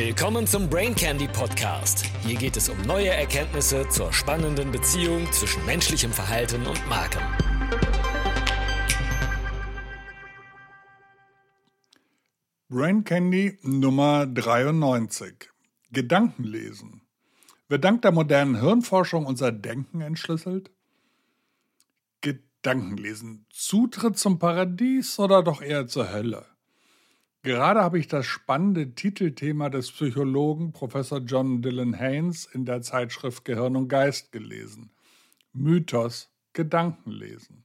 Willkommen zum Brain Candy Podcast. Hier geht es um neue Erkenntnisse zur spannenden Beziehung zwischen menschlichem Verhalten und Marken. Brain Candy Nummer 93. Gedankenlesen. Wird dank der modernen Hirnforschung unser Denken entschlüsselt? Gedankenlesen. Zutritt zum Paradies oder doch eher zur Hölle? Gerade habe ich das spannende Titelthema des Psychologen Professor John Dylan Haynes in der Zeitschrift Gehirn und Geist gelesen. Mythos Gedankenlesen.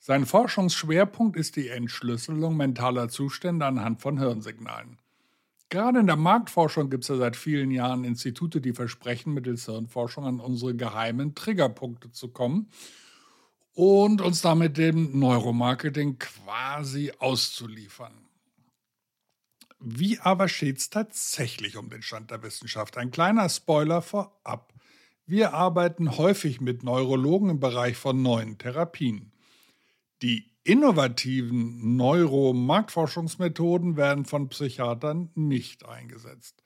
Sein Forschungsschwerpunkt ist die Entschlüsselung mentaler Zustände anhand von Hirnsignalen. Gerade in der Marktforschung gibt es ja seit vielen Jahren Institute, die versprechen, mittels Hirnforschung an unsere geheimen Triggerpunkte zu kommen und uns damit dem Neuromarketing quasi auszuliefern. Wie aber steht es tatsächlich um den Stand der Wissenschaft? Ein kleiner Spoiler vorab. Wir arbeiten häufig mit Neurologen im Bereich von neuen Therapien. Die innovativen Neuromarktforschungsmethoden werden von Psychiatern nicht eingesetzt.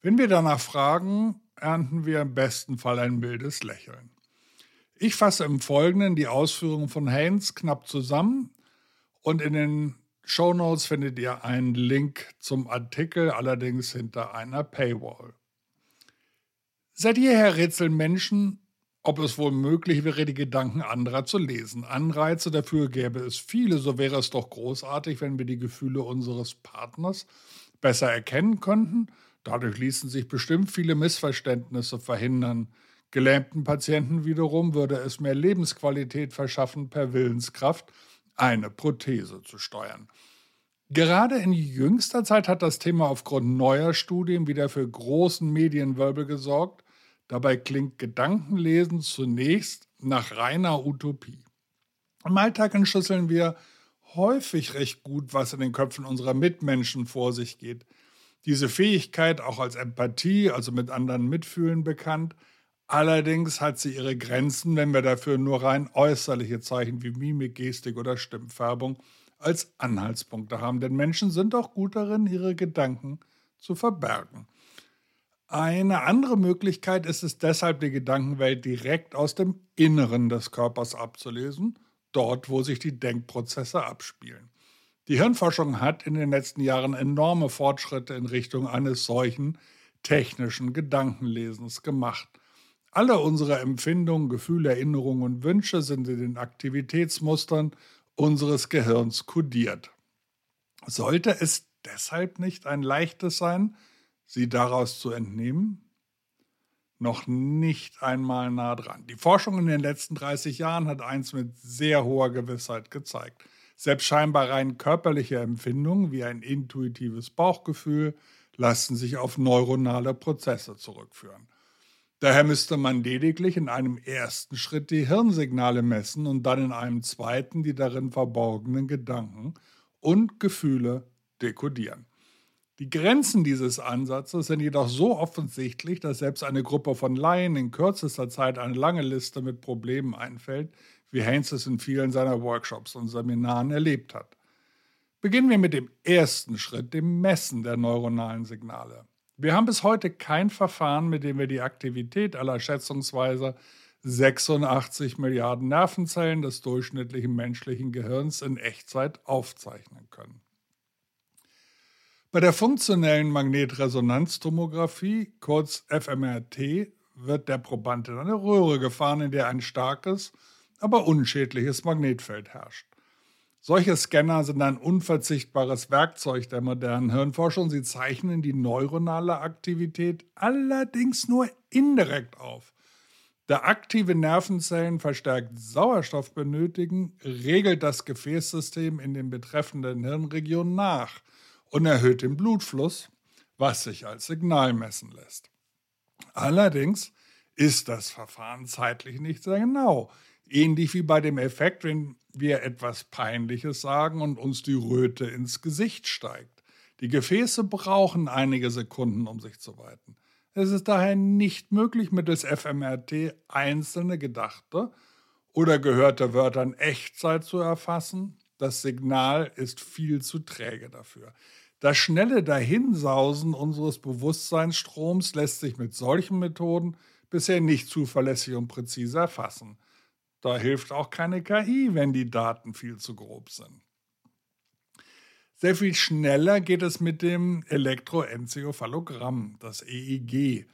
Wenn wir danach fragen, ernten wir im besten Fall ein mildes Lächeln. Ich fasse im Folgenden die Ausführungen von Haynes knapp zusammen und in den Show Notes findet ihr einen Link zum Artikel, allerdings hinter einer Paywall. Seit jeher rätseln Menschen, ob es wohl möglich wäre, die Gedanken anderer zu lesen. Anreize dafür gäbe es viele, so wäre es doch großartig, wenn wir die Gefühle unseres Partners besser erkennen könnten. Dadurch ließen sich bestimmt viele Missverständnisse verhindern. Gelähmten Patienten wiederum würde es mehr Lebensqualität verschaffen, per Willenskraft eine Prothese zu steuern. Gerade in jüngster Zeit hat das Thema aufgrund neuer Studien wieder für großen Medienwirbel gesorgt. Dabei klingt Gedankenlesen zunächst nach reiner Utopie. Im Alltag entschlüsseln wir häufig recht gut, was in den Köpfen unserer Mitmenschen vor sich geht. Diese Fähigkeit, auch als Empathie, also mit anderen mitfühlen, bekannt. Allerdings hat sie ihre Grenzen, wenn wir dafür nur rein äußerliche Zeichen wie Mimik, Gestik oder Stimmfärbung als Anhaltspunkte haben, denn Menschen sind auch gut darin, ihre Gedanken zu verbergen. Eine andere Möglichkeit ist es deshalb, die Gedankenwelt direkt aus dem Inneren des Körpers abzulesen, dort, wo sich die Denkprozesse abspielen. Die Hirnforschung hat in den letzten Jahren enorme Fortschritte in Richtung eines solchen technischen Gedankenlesens gemacht. Alle unsere Empfindungen, Gefühle, Erinnerungen und Wünsche sind in den Aktivitätsmustern unseres Gehirns kodiert. Sollte es deshalb nicht ein leichtes sein, sie daraus zu entnehmen? Noch nicht einmal nah dran. Die Forschung in den letzten 30 Jahren hat eins mit sehr hoher Gewissheit gezeigt. Selbst scheinbar rein körperliche Empfindungen wie ein intuitives Bauchgefühl lassen sich auf neuronale Prozesse zurückführen. Daher müsste man lediglich in einem ersten Schritt die Hirnsignale messen und dann in einem zweiten die darin verborgenen Gedanken und Gefühle dekodieren. Die Grenzen dieses Ansatzes sind jedoch so offensichtlich, dass selbst eine Gruppe von Laien in kürzester Zeit eine lange Liste mit Problemen einfällt, wie Haynes es in vielen seiner Workshops und Seminaren erlebt hat. Beginnen wir mit dem ersten Schritt, dem Messen der neuronalen Signale. Wir haben bis heute kein Verfahren, mit dem wir die Aktivität aller schätzungsweise 86 Milliarden Nervenzellen des durchschnittlichen menschlichen Gehirns in Echtzeit aufzeichnen können. Bei der funktionellen Magnetresonanztomographie, kurz fMRT, wird der Proband in eine Röhre gefahren, in der ein starkes, aber unschädliches Magnetfeld herrscht. Solche Scanner sind ein unverzichtbares Werkzeug der modernen Hirnforschung. Sie zeichnen die neuronale Aktivität allerdings nur indirekt auf. Da aktive Nervenzellen verstärkt Sauerstoff benötigen, regelt das Gefäßsystem in den betreffenden Hirnregionen nach und erhöht den Blutfluss, was sich als Signal messen lässt. Allerdings ist das Verfahren zeitlich nicht sehr genau. Ähnlich wie bei dem Effekt, wenn wir etwas Peinliches sagen und uns die Röte ins Gesicht steigt. Die Gefäße brauchen einige Sekunden, um sich zu weiten. Es ist daher nicht möglich, mittels fMRT einzelne gedachte oder gehörte Wörter in Echtzeit zu erfassen. Das Signal ist viel zu träge dafür. Das schnelle Dahinsausen unseres Bewusstseinsstroms lässt sich mit solchen Methoden bisher nicht zuverlässig und präzise erfassen. Da hilft auch keine KI, wenn die Daten viel zu grob sind. Sehr viel schneller geht es mit dem Elektroenzephalogramm, das EEG.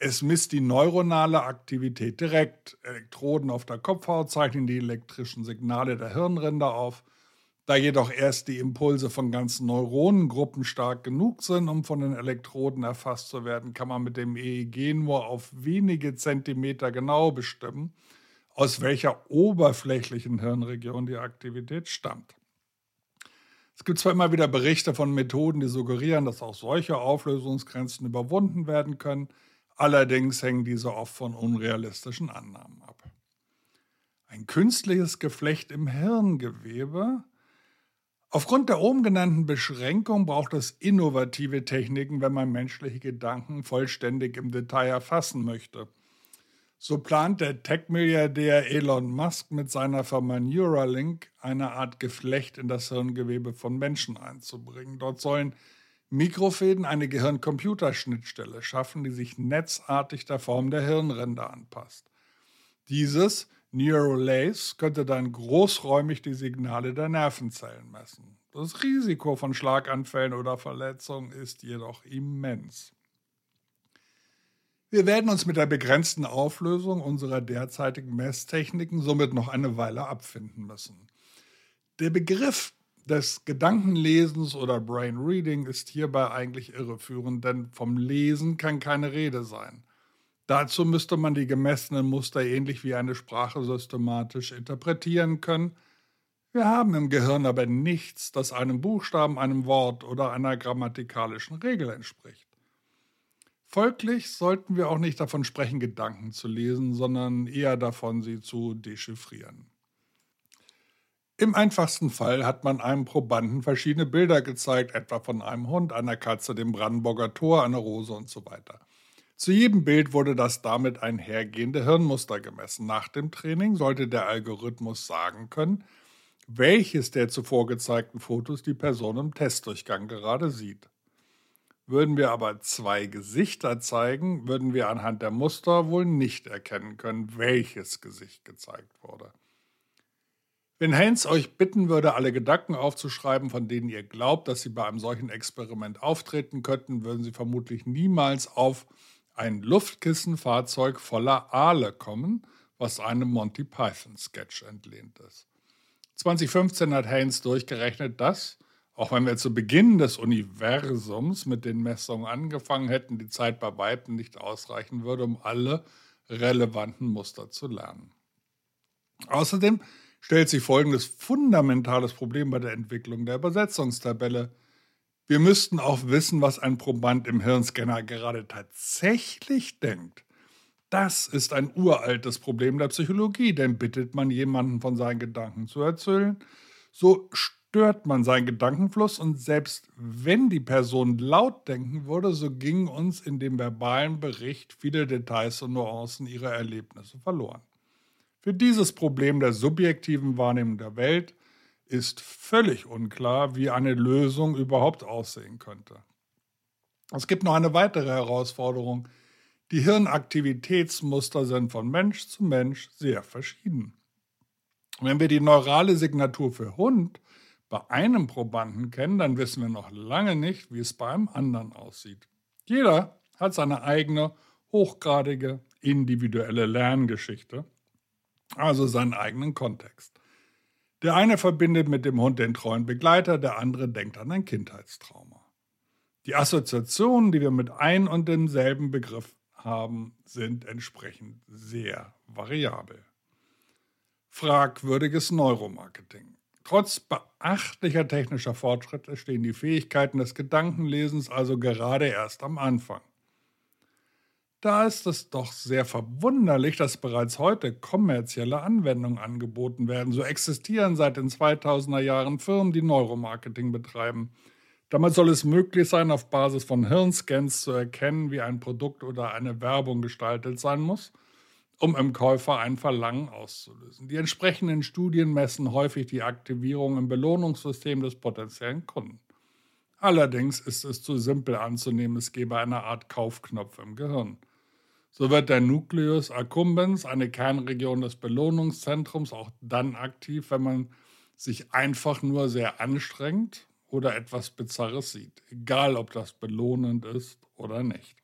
Es misst die neuronale Aktivität direkt. Elektroden auf der Kopfhaut zeichnen die elektrischen Signale der Hirnränder auf. Da jedoch erst die Impulse von ganzen Neuronengruppen stark genug sind, um von den Elektroden erfasst zu werden, kann man mit dem EEG nur auf wenige Zentimeter genau bestimmen, aus welcher oberflächlichen Hirnregion die Aktivität stammt. Es gibt zwar immer wieder Berichte von Methoden, die suggerieren, dass auch solche Auflösungsgrenzen überwunden werden können, allerdings hängen diese oft von unrealistischen Annahmen ab. Ein künstliches Geflecht im Hirngewebe. Aufgrund der oben genannten Beschränkung braucht es innovative Techniken, wenn man menschliche Gedanken vollständig im Detail erfassen möchte. So plant der Tech-Milliardär Elon Musk mit seiner Firma Neuralink eine Art Geflecht in das Hirngewebe von Menschen einzubringen. Dort sollen Mikrofäden eine Gehirn-Computer-Schnittstelle schaffen, die sich netzartig der Form der Hirnränder anpasst. Dieses Neurolace könnte dann großräumig die Signale der Nervenzellen messen. Das Risiko von Schlaganfällen oder Verletzungen ist jedoch immens. Wir werden uns mit der begrenzten Auflösung unserer derzeitigen Messtechniken somit noch eine Weile abfinden müssen. Der Begriff des Gedankenlesens oder Brain Reading ist hierbei eigentlich irreführend, denn vom Lesen kann keine Rede sein. Dazu müsste man die gemessenen Muster ähnlich wie eine Sprache systematisch interpretieren können. Wir haben im Gehirn aber nichts, das einem Buchstaben, einem Wort oder einer grammatikalischen Regel entspricht. Folglich sollten wir auch nicht davon sprechen, Gedanken zu lesen, sondern eher davon, sie zu dechiffrieren. Im einfachsten Fall hat man einem Probanden verschiedene Bilder gezeigt, etwa von einem Hund, einer Katze, dem Brandenburger Tor, einer Rose und so weiter. Zu jedem Bild wurde das damit einhergehende Hirnmuster gemessen. Nach dem Training sollte der Algorithmus sagen können, welches der zuvor gezeigten Fotos die Person im Testdurchgang gerade sieht. Würden wir aber zwei Gesichter zeigen, würden wir anhand der Muster wohl nicht erkennen können, welches Gesicht gezeigt wurde. Wenn Heinz euch bitten würde, alle Gedanken aufzuschreiben, von denen ihr glaubt, dass sie bei einem solchen Experiment auftreten könnten, würden sie vermutlich niemals auf ein Luftkissenfahrzeug voller Aale kommen, was einem Monty Python Sketch entlehnt ist. 2015 hat Haynes durchgerechnet, dass auch wenn wir zu Beginn des Universums mit den Messungen angefangen hätten, die Zeit bei Weitem nicht ausreichen würde, um alle relevanten Muster zu lernen. Außerdem stellt sich folgendes fundamentales Problem bei der Entwicklung der Übersetzungstabelle. Wir müssten auch wissen, was ein Proband im Hirnscanner gerade tatsächlich denkt. Das ist ein uraltes Problem der Psychologie, denn bittet man jemanden von seinen Gedanken zu erzählen, so stört man seinen Gedankenfluss und selbst wenn die Person laut denken würde, so gingen uns in dem verbalen Bericht viele Details und Nuancen ihrer Erlebnisse verloren. Für dieses Problem der subjektiven Wahrnehmung der Welt ist völlig unklar, wie eine Lösung überhaupt aussehen könnte. Es gibt noch eine weitere Herausforderung. Die Hirnaktivitätsmuster sind von Mensch zu Mensch sehr verschieden. Wenn wir die neurale Signatur für Hund bei einem Probanden kennen, dann wissen wir noch lange nicht, wie es bei einem anderen aussieht. Jeder hat seine eigene, hochgradige, individuelle Lerngeschichte, also seinen eigenen Kontext. Der eine verbindet mit dem Hund den treuen Begleiter, der andere denkt an ein Kindheitstrauma. Die Assoziationen, die wir mit ein und demselben Begriff haben, sind entsprechend sehr variabel. Fragwürdiges Neuromarketing. Trotz beachtlicher technischer Fortschritte stehen die Fähigkeiten des Gedankenlesens also gerade erst am Anfang. Da ist es doch sehr verwunderlich, dass bereits heute kommerzielle Anwendungen angeboten werden. So existieren seit den 2000er Jahren Firmen, die Neuromarketing betreiben. Damit soll es möglich sein, auf Basis von Hirnscans zu erkennen, wie ein Produkt oder eine Werbung gestaltet sein muss – um im Käufer ein Verlangen auszulösen. Die entsprechenden Studien messen häufig die Aktivierung im Belohnungssystem des potenziellen Kunden. Allerdings ist es zu simpel anzunehmen, es gebe eine Art Kaufknopf im Gehirn. So wird der Nucleus accumbens, eine Kernregion des Belohnungszentrums, auch dann aktiv, wenn man sich einfach nur sehr anstrengt oder etwas Bizarres sieht, egal ob das belohnend ist oder nicht.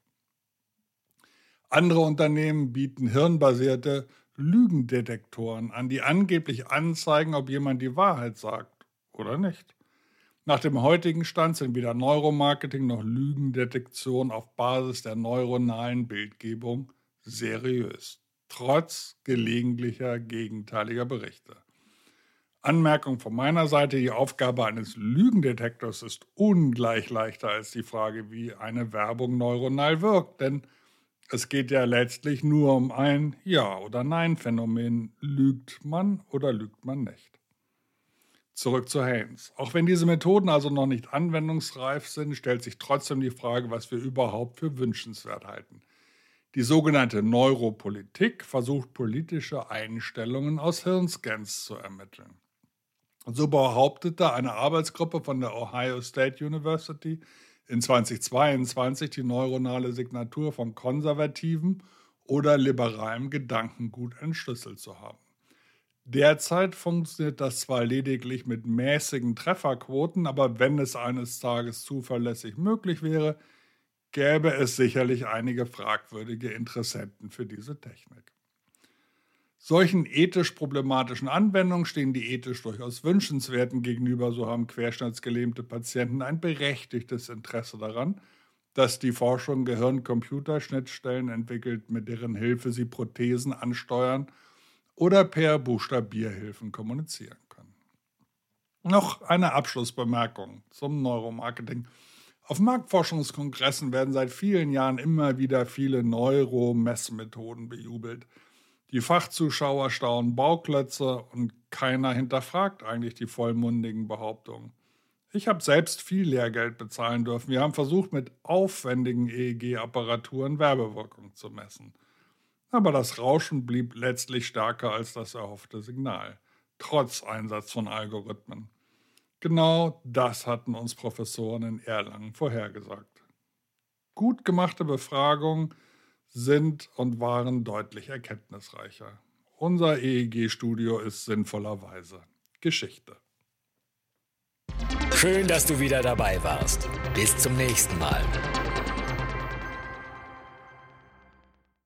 Andere Unternehmen bieten hirnbasierte Lügendetektoren an, die angeblich anzeigen, ob jemand die Wahrheit sagt oder nicht. Nach dem heutigen Stand sind weder Neuromarketing noch Lügendetektion auf Basis der neuronalen Bildgebung seriös, trotz gelegentlicher gegenteiliger Berichte. Anmerkung von meiner Seite, die Aufgabe eines Lügendetektors ist ungleich leichter als die Frage, wie eine Werbung neuronal wirkt, denn es geht ja letztlich nur um ein Ja- oder Nein-Phänomen. Lügt man oder lügt man nicht? Zurück zu Haynes. Auch wenn diese Methoden also noch nicht anwendungsreif sind, stellt sich trotzdem die Frage, was wir überhaupt für wünschenswert halten. Die sogenannte Neuropolitik versucht politische Einstellungen aus Hirnscans zu ermitteln. So behauptete eine Arbeitsgruppe von der Ohio State University in 2022 die neuronale Signatur von konservativem oder liberalem Gedankengut entschlüsselt zu haben. Derzeit funktioniert das zwar lediglich mit mäßigen Trefferquoten, aber wenn es eines Tages zuverlässig möglich wäre, gäbe es sicherlich einige fragwürdige Interessenten für diese Technik. Solchen ethisch problematischen Anwendungen stehen die ethisch durchaus wünschenswerten gegenüber, so haben querschnittsgelähmte Patienten ein berechtigtes Interesse daran, dass die Forschung Gehirn-Computer-Schnittstellen entwickelt, mit deren Hilfe sie Prothesen ansteuern oder per Buchstabierhilfen kommunizieren können. Noch eine Abschlussbemerkung zum Neuromarketing. Auf Marktforschungskongressen werden seit vielen Jahren immer wieder viele Neuromessmethoden bejubelt. Die Fachzuschauer staunen Bauklötze und keiner hinterfragt eigentlich die vollmundigen Behauptungen. Ich habe selbst viel Lehrgeld bezahlen dürfen. Wir haben versucht, mit aufwendigen EEG-Apparaturen Werbewirkung zu messen. Aber das Rauschen blieb letztlich stärker als das erhoffte Signal, trotz Einsatz von Algorithmen. Genau das hatten uns Professoren in Erlangen vorhergesagt. Gut gemachte Befragungen sind und waren deutlich erkenntnisreicher. Unser EEG-Studio ist sinnvollerweise Geschichte. Schön, dass du wieder dabei warst. Bis zum nächsten Mal.